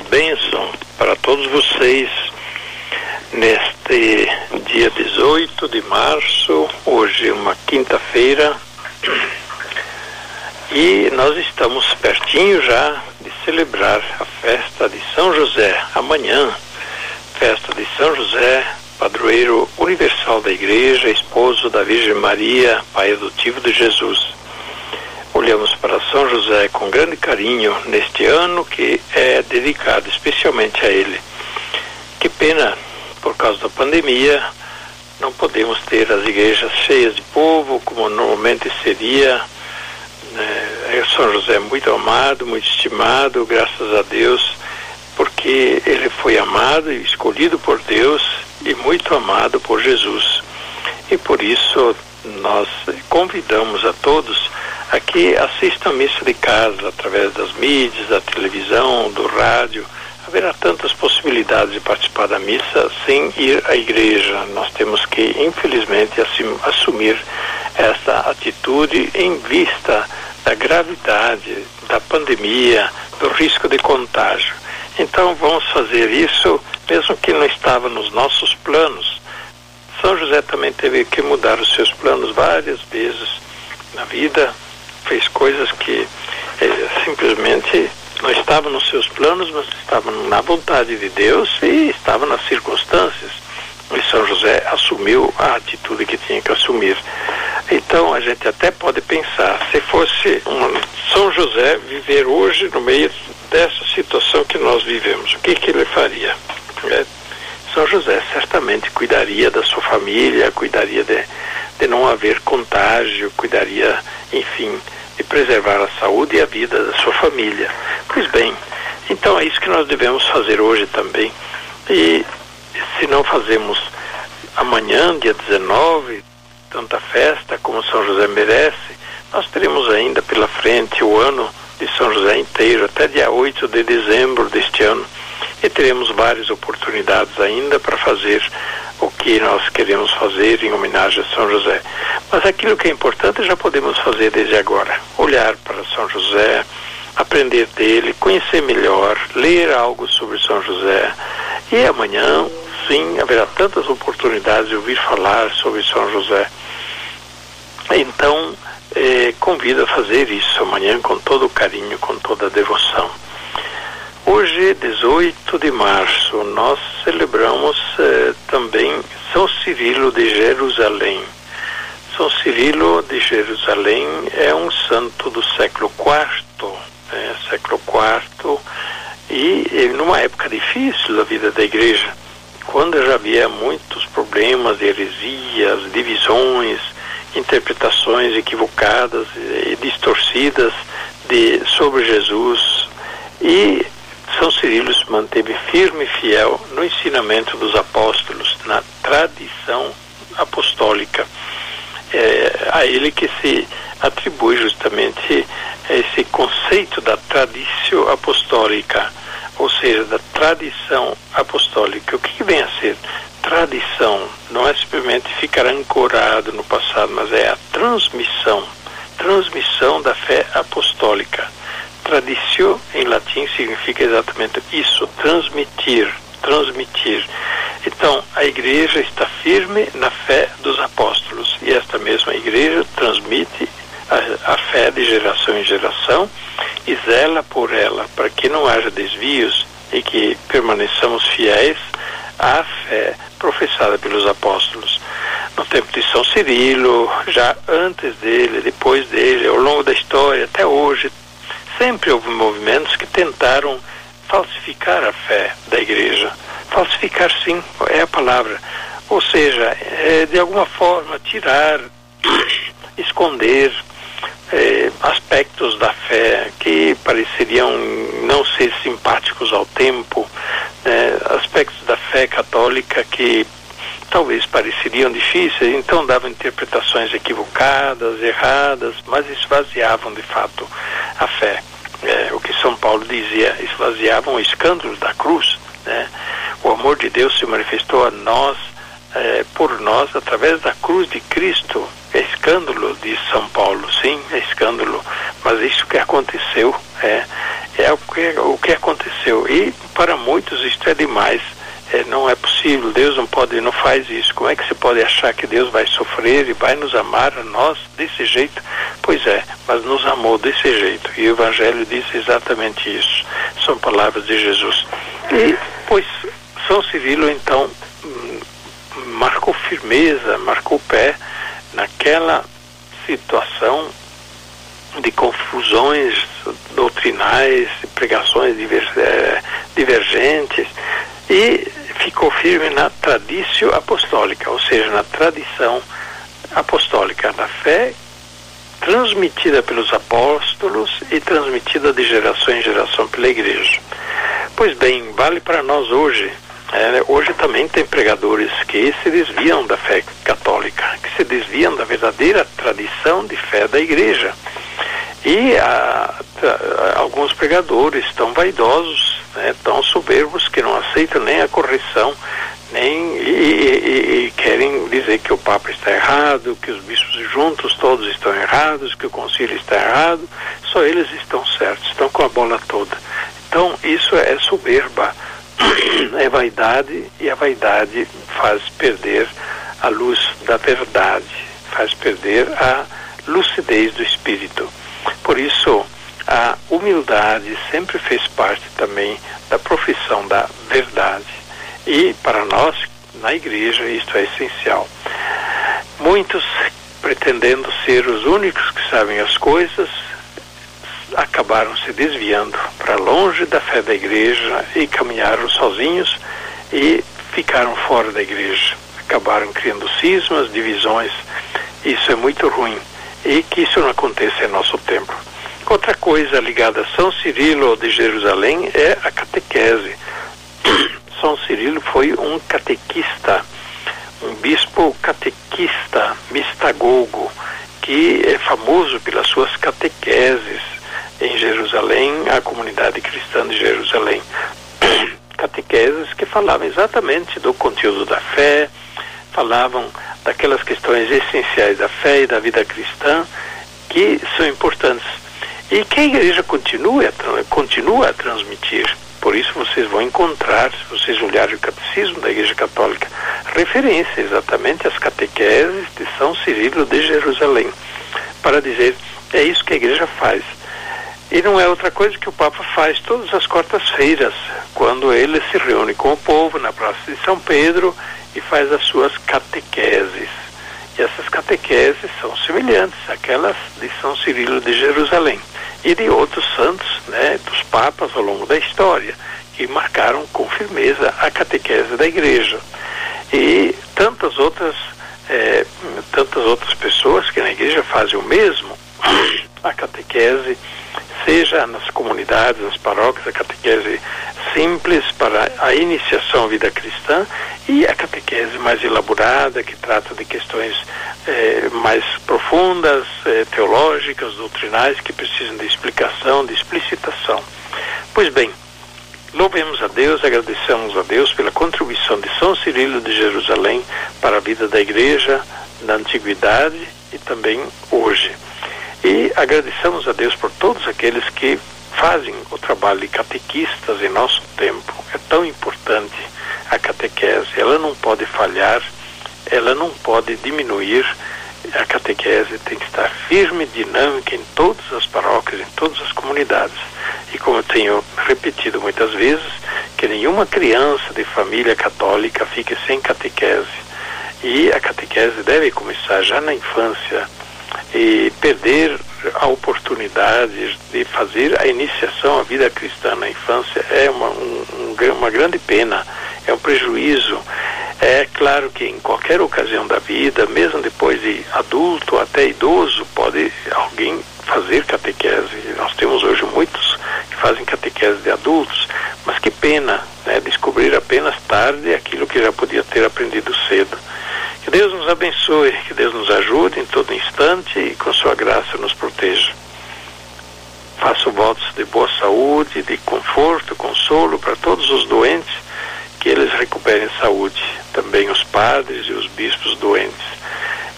bênção para todos vocês neste dia 18 de março, hoje uma quinta-feira, e nós estamos pertinho já de celebrar a festa de São José, amanhã, festa de São José, padroeiro universal da Igreja, esposo da Virgem Maria, pai adotivo de Jesus. Olhamos para São José com grande carinho neste ano que é dedicado especialmente a ele. Que pena por causa da pandemia, não podemos ter as igrejas cheias de povo, como normalmente seria. É, São José é muito amado, muito estimado, graças a Deus, porque ele foi amado e escolhido por Deus e muito amado por Jesus. E por isso nós convidamos a todos a que assistam a missa de casa através das mídias, da televisão, do rádio haverá tantas possibilidades de participar da missa sem ir à igreja. Nós temos que, infelizmente, assumir essa atitude em vista da gravidade da pandemia, do risco de contágio. Então, vamos fazer isso, mesmo que não estava nos nossos planos. São José também teve que mudar os seus planos várias vezes na vida, fez coisas que eh, simplesmente não estava nos seus planos, mas estava na vontade de Deus e estava nas circunstâncias. E São José assumiu a atitude que tinha que assumir. Então a gente até pode pensar, se fosse um São José viver hoje no meio dessa situação que nós vivemos, o que, que ele faria? É, São José certamente cuidaria da sua família, cuidaria de, de não haver contágio, cuidaria, enfim, de preservar a saúde e a vida da sua família. Pois bem, então é isso que nós devemos fazer hoje também. E se não fazemos amanhã, dia 19, tanta festa como São José merece, nós teremos ainda pela frente o ano de São José inteiro, até dia 8 de dezembro deste ano. E teremos várias oportunidades ainda para fazer o que nós queremos fazer em homenagem a São José. Mas aquilo que é importante já podemos fazer desde agora. Olhar para São José, aprender dele, conhecer melhor, ler algo sobre São José. E amanhã, sim, haverá tantas oportunidades de ouvir falar sobre São José. Então, eh, convido a fazer isso amanhã com todo o carinho, com toda a devoção. Hoje, 18 de março, nós celebramos eh, também São Cirilo de Jerusalém. São Cirilo de Jerusalém é um santo do século IV, né, século IV, e, e numa época difícil da vida da igreja, quando já havia muitos problemas, heresias, divisões, interpretações equivocadas e distorcidas de, sobre Jesus. E são Cirilo se manteve firme e fiel no ensinamento dos apóstolos, na tradição apostólica. É a ele que se atribui justamente esse conceito da tradição apostólica, ou seja, da tradição apostólica. O que vem a ser? Tradição não é simplesmente ficar ancorado no passado, mas é a transmissão transmissão da fé apostólica Traditio em latim significa exatamente isso, transmitir, transmitir. Então, a igreja está firme na fé dos apóstolos e esta mesma igreja transmite a, a fé de geração em geração e zela por ela para que não haja desvios e que permaneçamos fiéis à fé professada pelos apóstolos. No tempo de São Cirilo, já antes dele, depois dele, ao longo da história, até hoje, sempre houve movimentos que tentaram falsificar a fé da igreja. Falsificar, sim, é a palavra. Ou seja, é, de alguma forma tirar, esconder é, aspectos da fé que pareceriam não ser simpáticos ao tempo, né? aspectos da fé católica que talvez pareceriam difíceis, então davam interpretações equivocadas, erradas, mas esvaziavam de fato a fé. É, o que São Paulo dizia, esvaziavam o escândalo da cruz. Né? O amor de Deus se manifestou a nós, é, por nós, através da cruz de Cristo. É escândalo, diz São Paulo, sim, é escândalo, mas isso que aconteceu é, é o, que, o que aconteceu. E para muitos isto é demais é, não é possível, Deus não pode, não faz isso. Como é que você pode achar que Deus vai sofrer e vai nos amar a nós desse jeito? Pois é, mas nos amou desse jeito. E o Evangelho diz exatamente isso. São palavras de Jesus. E, pois, São Cirilo, então, marcou firmeza, marcou pé naquela situação de confusões doutrinais, pregações eh, divergentes, e ficou firme na tradição apostólica, ou seja, na tradição apostólica da fé transmitida pelos apóstolos e transmitida de geração em geração pela igreja. Pois bem, vale para nós hoje. É, hoje também tem pregadores que se desviam da fé católica, que se desviam da verdadeira tradição de fé da igreja. E a, a, alguns pregadores tão vaidosos né, tão soberbos que não aceitam nem a correção, nem e, e, e, querem dizer que o Papa está errado, que os bispos juntos todos estão errados, que o concílio está errado, só eles estão certos, estão com a bola toda. Então isso é soberba, é vaidade e a vaidade faz perder a luz da verdade, faz perder a lucidez do espírito. Por isso a humildade sempre fez parte também da profissão da verdade. E para nós, na igreja, isto é essencial. Muitos, pretendendo ser os únicos que sabem as coisas, acabaram se desviando para longe da fé da igreja e caminharam sozinhos e ficaram fora da igreja. Acabaram criando cismas, divisões. Isso é muito ruim. E que isso não aconteça em nosso tempo. Outra coisa ligada a São Cirilo de Jerusalém é a catequese. São Cirilo foi um catequista, um bispo catequista, mistagogo, que é famoso pelas suas catequeses em Jerusalém, a comunidade cristã de Jerusalém. Catequeses que falavam exatamente do conteúdo da fé, falavam daquelas questões essenciais da fé e da vida cristã que são importantes e que a igreja continue continua a transmitir. Por isso vocês vão encontrar, se vocês olharem o catecismo da Igreja Católica, referência exatamente às catequeses de São Cirilo de Jerusalém, para dizer é isso que a igreja faz. E não é outra coisa que o Papa faz todas as quartas-feiras, quando ele se reúne com o povo na Praça de São Pedro e faz as suas catequeses. Essas catequeses são semelhantes àquelas de São Cirilo de Jerusalém e de outros santos, né, dos papas ao longo da história, que marcaram com firmeza a catequese da igreja. E tantas outras, é, tantas outras pessoas que na igreja fazem o mesmo, a catequese, seja nas comunidades, nas paróquias, a catequese simples para a iniciação à vida cristã e a catequese mais elaborada, que trata de questões eh, mais profundas, eh, teológicas, doutrinais, que precisam de explicação, de explicitação. Pois bem, louvemos a Deus, agradecemos a Deus pela contribuição de São Cirilo de Jerusalém para a vida da igreja na antiguidade e também hoje. E agradecemos a Deus por todos aqueles que fazem o trabalho de catequistas em nosso tempo. É tão importante a catequese, ela não pode falhar, ela não pode diminuir. A catequese tem que estar firme, dinâmica em todas as paróquias, em todas as comunidades. E como eu tenho repetido muitas vezes, que nenhuma criança de família católica fique sem catequese. E a catequese deve começar já na infância e perder a oportunidade de fazer a iniciação à vida cristã na infância é uma, um, uma grande pena, é um prejuízo. É claro que em qualquer ocasião da vida, mesmo depois de adulto até idoso, pode alguém fazer catequese. Nós temos hoje muitos que fazem catequese de adultos, mas que pena né, descobrir apenas tarde aquilo que já podia ter aprendido cedo. Que Deus nos abençoe, que Deus nos ajude em todo instante e com sua graça nos proteja. Faço votos de boa saúde, de conforto, consolo para todos os doentes, que eles recuperem saúde, também os padres e os bispos doentes.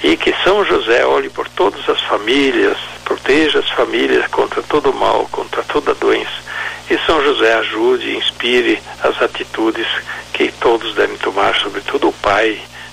E que São José olhe por todas as famílias, proteja as famílias contra todo mal, contra toda doença. E São José ajude e inspire as atitudes que todos devem tomar, sobretudo o pai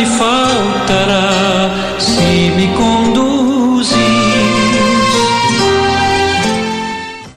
me faltará. Se me